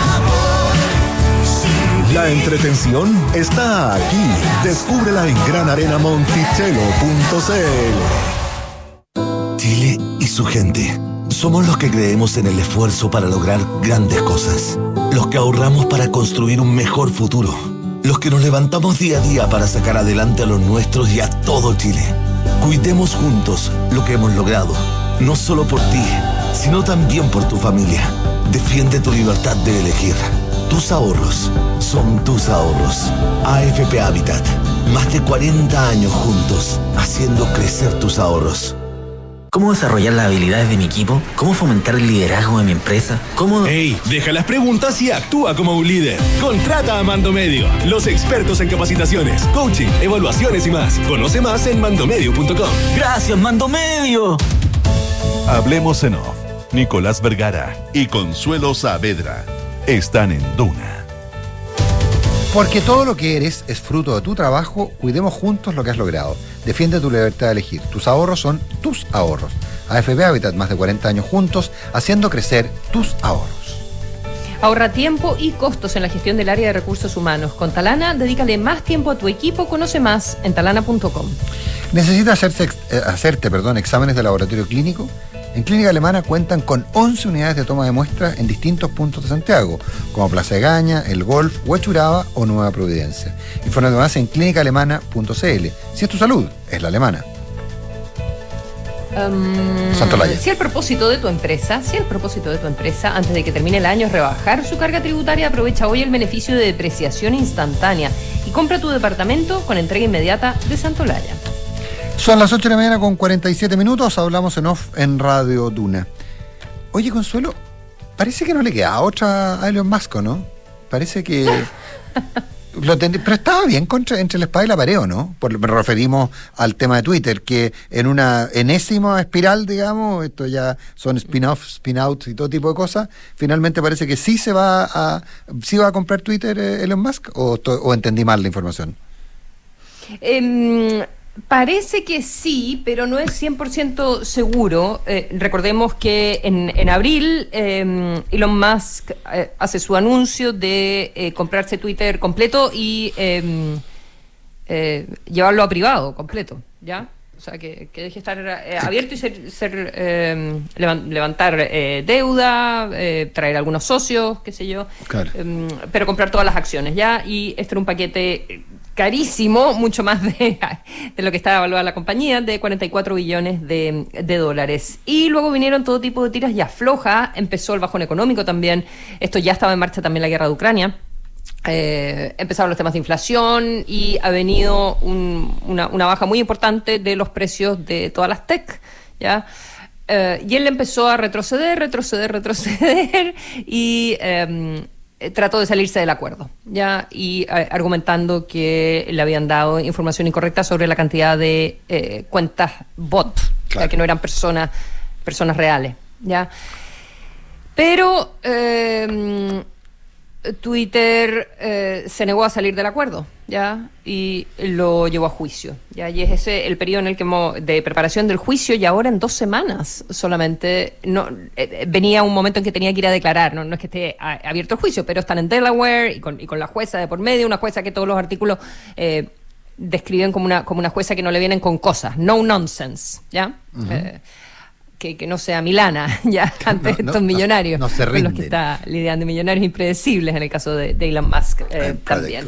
La entretención está aquí. Descúbrela en granarenamonticello.cl. Chile y su gente. Somos los que creemos en el esfuerzo para lograr grandes cosas. Los que ahorramos para construir un mejor futuro. Los que nos levantamos día a día para sacar adelante a los nuestros y a todo Chile. Cuidemos juntos lo que hemos logrado. No solo por ti, sino también por tu familia. Defiende tu libertad de elegir. Tus ahorros son tus ahorros. AFP Habitat. Más de 40 años juntos, haciendo crecer tus ahorros. ¿Cómo desarrollar las habilidades de mi equipo? ¿Cómo fomentar el liderazgo de mi empresa? ¿Cómo...? ¡Ey! Deja las preguntas y actúa como un líder. Contrata a Mando Medio, los expertos en capacitaciones, coaching, evaluaciones y más. Conoce más en mandomedio.com. ¡Gracias, Mando Medio! Hablemos en off. Nicolás Vergara y Consuelo Saavedra están en Duna. Porque todo lo que eres es fruto de tu trabajo, cuidemos juntos lo que has logrado. Defiende tu libertad de elegir. Tus ahorros son tus ahorros. AFB Habitat, más de 40 años juntos, haciendo crecer tus ahorros. Ahorra tiempo y costos en la gestión del área de recursos humanos. Con Talana, dedícale más tiempo a tu equipo. Conoce más en talana.com. ¿Necesitas hacerse, eh, hacerte perdón, exámenes de laboratorio clínico? En Clínica Alemana cuentan con 11 unidades de toma de muestras en distintos puntos de Santiago, como Plaza de Gaña, El Golf, Huechuraba o Nueva Providencia. Infórmate más en clínicaalemana.cl. Si es tu salud, es la alemana. Um, si el propósito de tu empresa, si el propósito de tu empresa antes de que termine el año es rebajar su carga tributaria, aprovecha hoy el beneficio de depreciación instantánea y compra tu departamento con entrega inmediata de Santolaya. Son las 8 de la mañana con 47 minutos, hablamos en off en Radio Duna. Oye, Consuelo, parece que no le queda otra a Elon Musk, ¿no? Parece que... lo ten- pero estaba bien contra, entre la espada y la pared, ¿o ¿no? Por, me referimos al tema de Twitter, que en una enésima espiral, digamos, esto ya son spin-offs, spin-outs y todo tipo de cosas, finalmente parece que sí se va a, sí va a comprar Twitter eh, Elon Musk, o, to- o entendí mal la información. Em, parece que sí, pero no es 100% seguro. Eh, recordemos que en, en abril em, Elon Musk eh, hace su anuncio de eh, comprarse Twitter completo y em, eh, llevarlo a privado completo, ¿ya? O sea, que, que deje estar eh, abierto y ser, ser, em, levan- levantar eh, deuda, eh, traer algunos socios, qué sé yo. Claro. Pero comprar todas las acciones ya y este era un paquete carísimo, mucho más de, de lo que estaba evaluada la compañía, de 44 billones de, de dólares. Y luego vinieron todo tipo de tiras y afloja, empezó el bajón económico también, esto ya estaba en marcha también la guerra de Ucrania. Eh, empezaron los temas de inflación y ha venido un- una, baja muy importante de los precios de todas las tech, ¿ya? Eh, y él empezó a retroceder, retroceder, retroceder y eh, trató de salirse del acuerdo, ¿ya? Y eh, argumentando que le habían dado información incorrecta sobre la cantidad de eh, cuentas bot, o sea, que no eran personas personas reales, ¿ya? Pero eh, Twitter eh, se negó a salir del acuerdo, ¿ya? Y lo llevó a juicio, ¿ya? Y es ese el periodo en el que hemos- de preparación del juicio y ahora en dos semanas solamente no eh, venía un momento en que tenía que ir a declarar, no, no es que esté a- abierto el juicio, pero están en Delaware y con, y con la jueza de por medio, una jueza que todos los artículos eh, describen como una, como una jueza que no le vienen con cosas, no nonsense, ¿ya? Eh, que, que no sea Milana, ya, ante No, no, estos millonarios. no se con los que está lidiando millonarios impredecibles en el caso de, de Elon Musk eh, también.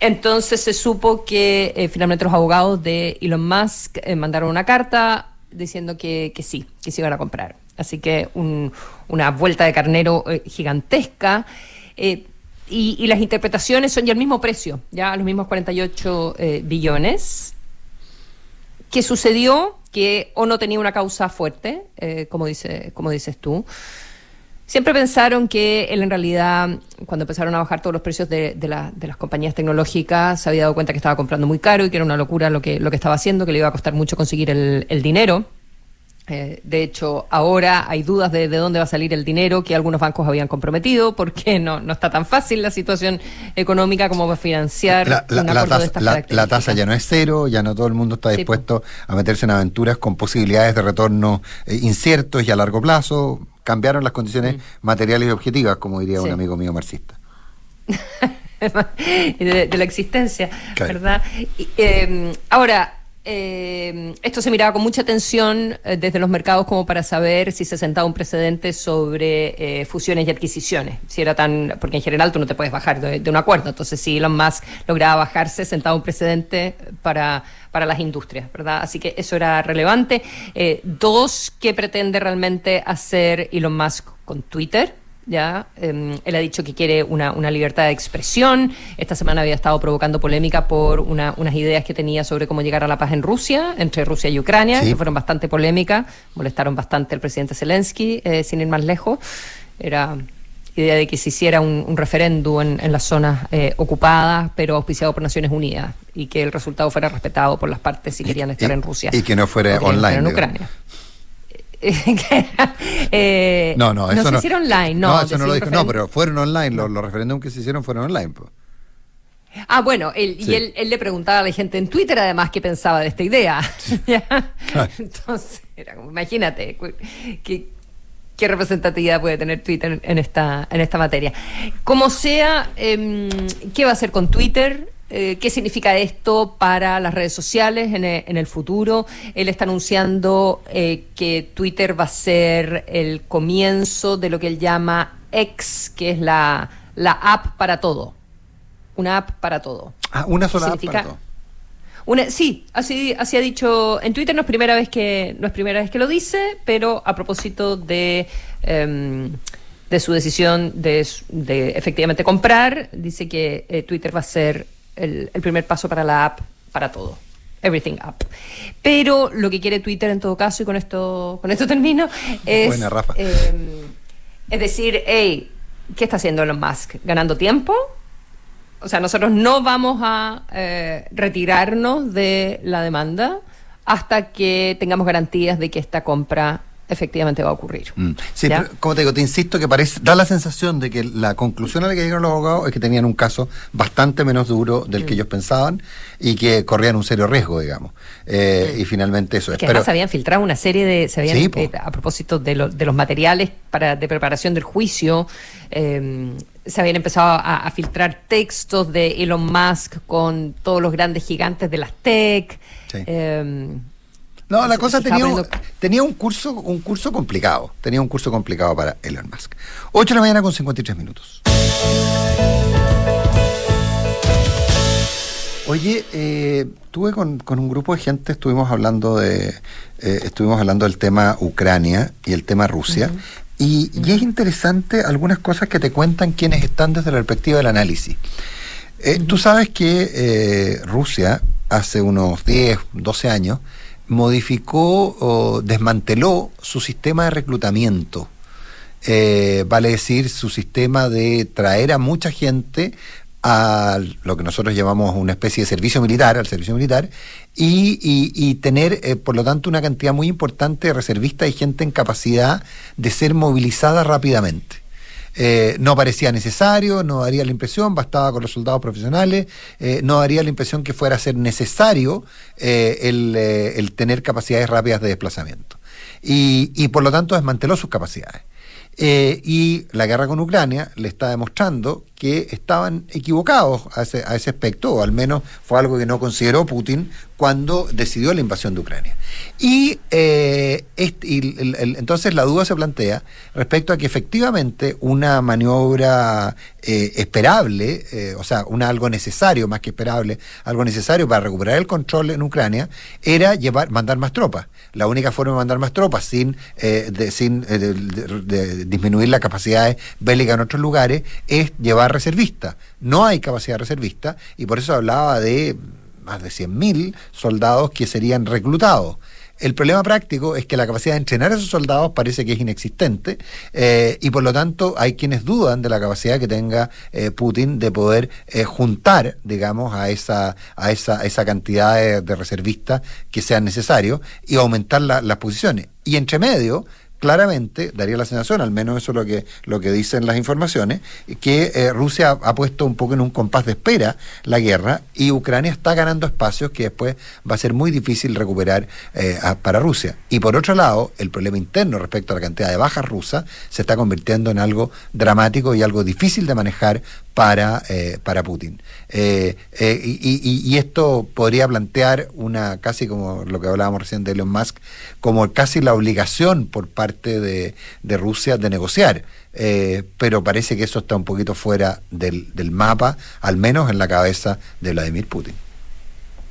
Entonces se supo que eh, finalmente los abogados de Elon Musk eh, mandaron una carta diciendo que, que sí, que se iban a comprar. Así que un- una vuelta de carnero gigantesca. y, y las interpretaciones son ya el mismo precio, ya los mismos 48 eh, billones. ¿Qué sucedió? Que o no tenía una causa fuerte, eh, como, dice, como dices tú. Siempre pensaron que él en realidad, cuando empezaron a bajar todos los precios de, de la- de las compañías tecnológicas, se había dado cuenta que estaba comprando muy caro y que era una locura lo que, lo que estaba haciendo, que le iba a costar mucho conseguir el dinero. Eh, de hecho, ahora hay dudas de, de dónde va a salir el dinero que algunos bancos habían comprometido, porque no, no está tan fácil la situación económica como para financiar La, la- un la acuerdo de tasa, estas la- la tasa ya no es cero, ya no todo el mundo está Sí, dispuesto a meterse en aventuras con posibilidades de retorno eh, inciertos y a largo plazo. Cambiaron las condiciones materiales y objetivas, como diría un Mm. Amigo mío marxista. de, de la existencia, Claro. ¿verdad? Y, eh, ahora, eh, esto se miraba con mucha atención eh, desde los mercados como para saber si se sentaba un precedente sobre eh, fusiones y adquisiciones. Si era tan, porque en general tú no te puedes bajar de, de un acuerdo. Entonces, si Elon Musk lograba bajarse, sentaba un precedente para, para las industrias, ¿verdad? Así que eso era relevante. Dos, ¿qué pretende realmente hacer Elon Musk con Twitter? Ya, eh, él ha dicho que quiere una, una libertad de expresión. Esta semana había estado provocando polémica por una- unas ideas que tenía sobre cómo llegar a la paz en Rusia, entre Rusia y Ucrania, Sí. que fueron bastante polémicas, molestaron bastante al presidente Zelensky, eh, sin ir más lejos. Era idea de que se hiciera un, un referéndum en, en las zonas eh, ocupadas, pero auspiciado por Naciones Unidas, y que el resultado fuera respetado por las partes si querían estar en Rusia. Y que no fuera online. En digamos. Eh, No, no, eso se no. hicieron online, no. eso no lo dijo. No, pero fueron online. Los, los referéndums que se hicieron fueron online. pues. Ah, bueno, él, Sí. y él, él le preguntaba a la gente en Twitter además qué pensaba de esta idea. ¿Ya? Entonces, era como, imagínate qué, qué representatividad puede tener Twitter en esta, en esta materia. Como sea, em, ¿qué va a hacer con Twitter? Eh, ¿Qué significa esto para las redes sociales en e- en el, futuro? Él está anunciando eh, que Twitter va a ser el comienzo de lo que él llama X, que es la, la app para todo. Una app para todo. Ah, una sola app para todo. Una, sí, así, así ha dicho en Twitter, no es primera vez que, no es primera vez que lo dice, pero a propósito de, em, de su decisión de, efectivamente comprar, dice que eh, Twitter va a ser el, el primer paso para la app para todo. Everything App. Pero lo que quiere Twitter en todo caso, y con esto, con esto termino, es, Buena, Rafa. em, es decir, hey, ¿qué está haciendo Elon Musk? ¿Ganando tiempo? O sea, nosotros no vamos a eh, retirarnos de la demanda hasta que tengamos garantías de que esta compra efectivamente va a ocurrir. Mm. Sí, pero, como te digo, te insisto que parece, da la sensación de que la conclusión a la que llegaron los abogados es que tenían un caso bastante menos duro del Mm. que ellos pensaban y que corrían un serio riesgo, digamos. Eh, Y finalmente eso es. que Pero, además se habían filtrado una serie de, se habían, Sí, eh, a propósito de, lo- de los materiales para, de preparación del juicio, eh, se habían empezado a, a filtrar textos de Elon Musk con todos los grandes gigantes de las tech. Sí. No, la cosa tenía, un- tenía un curso un curso complicado. Tenía un curso complicado para Elon Musk. 8 de la mañana con 53 minutos. Oye, eh, tuve con, con un grupo de gente, estuvimos hablando de, eh, estuvimos hablando del tema Ucrania y el tema Rusia, y, y es interesante algunas cosas que te cuentan quienes están desde la perspectiva del análisis. Eh, Tú sabes que eh, Rusia hace unos 10, 12 años modificó o desmanteló su sistema de reclutamiento. Eh, vale decir, su sistema de traer a mucha gente a lo que nosotros llamamos una especie de servicio militar, al servicio militar, y, y- tener, eh, por lo tanto, una cantidad muy importante de reservistas y gente en capacidad de ser movilizada rápidamente. Eh, no parecía necesario, no daría la impresión, bastaba con los soldados profesionales, eh, no daría la impresión que fuera a ser necesario eh, el, eh, el tener capacidades rápidas de desplazamiento. Y, y por lo tanto desmanteló sus capacidades. Eh, y la guerra con Ucrania le está demostrando que estaban equivocados a ese, a ese aspecto, o al menos fue algo que no consideró Putin cuando decidió la invasión de Ucrania. Y, eh, este- y entonces la duda se plantea respecto a que efectivamente una maniobra eh, esperable, eh, o sea, una algo necesario, más que esperable, algo necesario para recuperar el control en Ucrania, era llevar, mandar más tropas. La única forma de mandar más tropas sin, eh, de- sin eh, de- disminuir las capacidades bélicas en otros lugares es llevar reservistas. No hay capacidad reservista y por eso hablaba de más de 100.000 soldados que serían reclutados. El problema práctico es que la capacidad de entrenar a esos soldados parece que es inexistente eh, y por lo tanto hay quienes dudan de la capacidad que tenga eh, Putin de poder eh, juntar, digamos, a esa, a esa, a esa cantidad de, reservistas que sean necesarios y aumentar la- las posiciones. Y entre medio, claramente daría la sensación, al menos eso es lo que, lo que dicen las informaciones, que eh, Rusia ha, puesto un poco en un compás de espera la guerra y Ucrania está ganando espacios que después va a ser muy difícil recuperar eh, para Rusia. Y por otro lado, el problema interno respecto a la cantidad de bajas rusas se está convirtiendo en algo dramático y algo difícil de manejar para, eh, para Putin. Eh, eh, y, y- esto podría plantear una, casi como lo que hablábamos recién de Elon Musk, como casi la obligación por parte de, de Rusia de negociar. Eh, pero parece que eso está un poquito fuera del, del mapa, al menos en la cabeza de Vladimir Putin.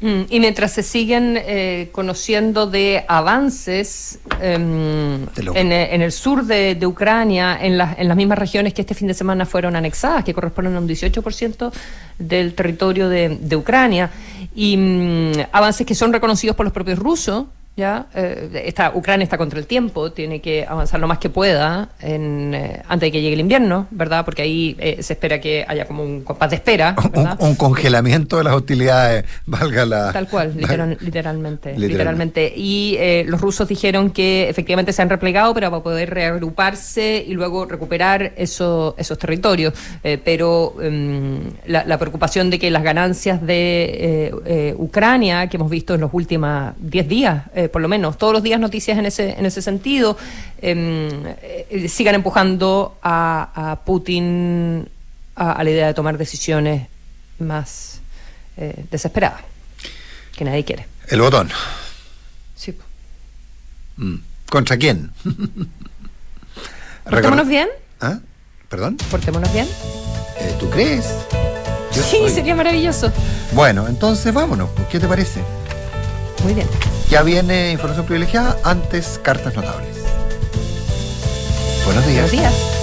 Mm, Y mientras se siguen eh, conociendo de avances em, en, eh, en el sur de, de Ucrania, en, las en las mismas regiones que este fin de semana fueron anexadas, que corresponden a un 18% del territorio de, de Ucrania, y mm, avances que son reconocidos por los propios rusos. ¿Ya? Eh, está, Ucrania está contra el tiempo, tiene que avanzar lo más que pueda en, eh, antes de que llegue el invierno, ¿verdad? Porque ahí eh, se espera que haya como un compás de espera, Un, un congelamiento de las hostilidades, valga la... Tal cual, literal- literalmente, Literalmente. literalmente. Y eh, los rusos dijeron que efectivamente se han replegado, pero para poder reagruparse y luego recuperar eso- esos territorios. Eh, pero em, la, la preocupación de que las ganancias de Ucrania, que hemos visto en los últimos 10 días, eh, por lo menos, todos los días noticias en ese, en ese sentido, em, eh, sigan empujando a, a Putin a, a la idea de tomar decisiones más eh, desesperadas que nadie quiere. El botón. Sí. Mm. ¿Contra quién? ¿Portémonos bien? ¿Ah? ¿Perdón? ¿Portémonos bien? ¿Tú crees? Yo Sí, soy- sería maravilloso. Bueno, entonces vámonos. ¿Qué te parece? Muy bien. Ya viene información privilegiada, antes cartas notables. Buenos días. Buenos días.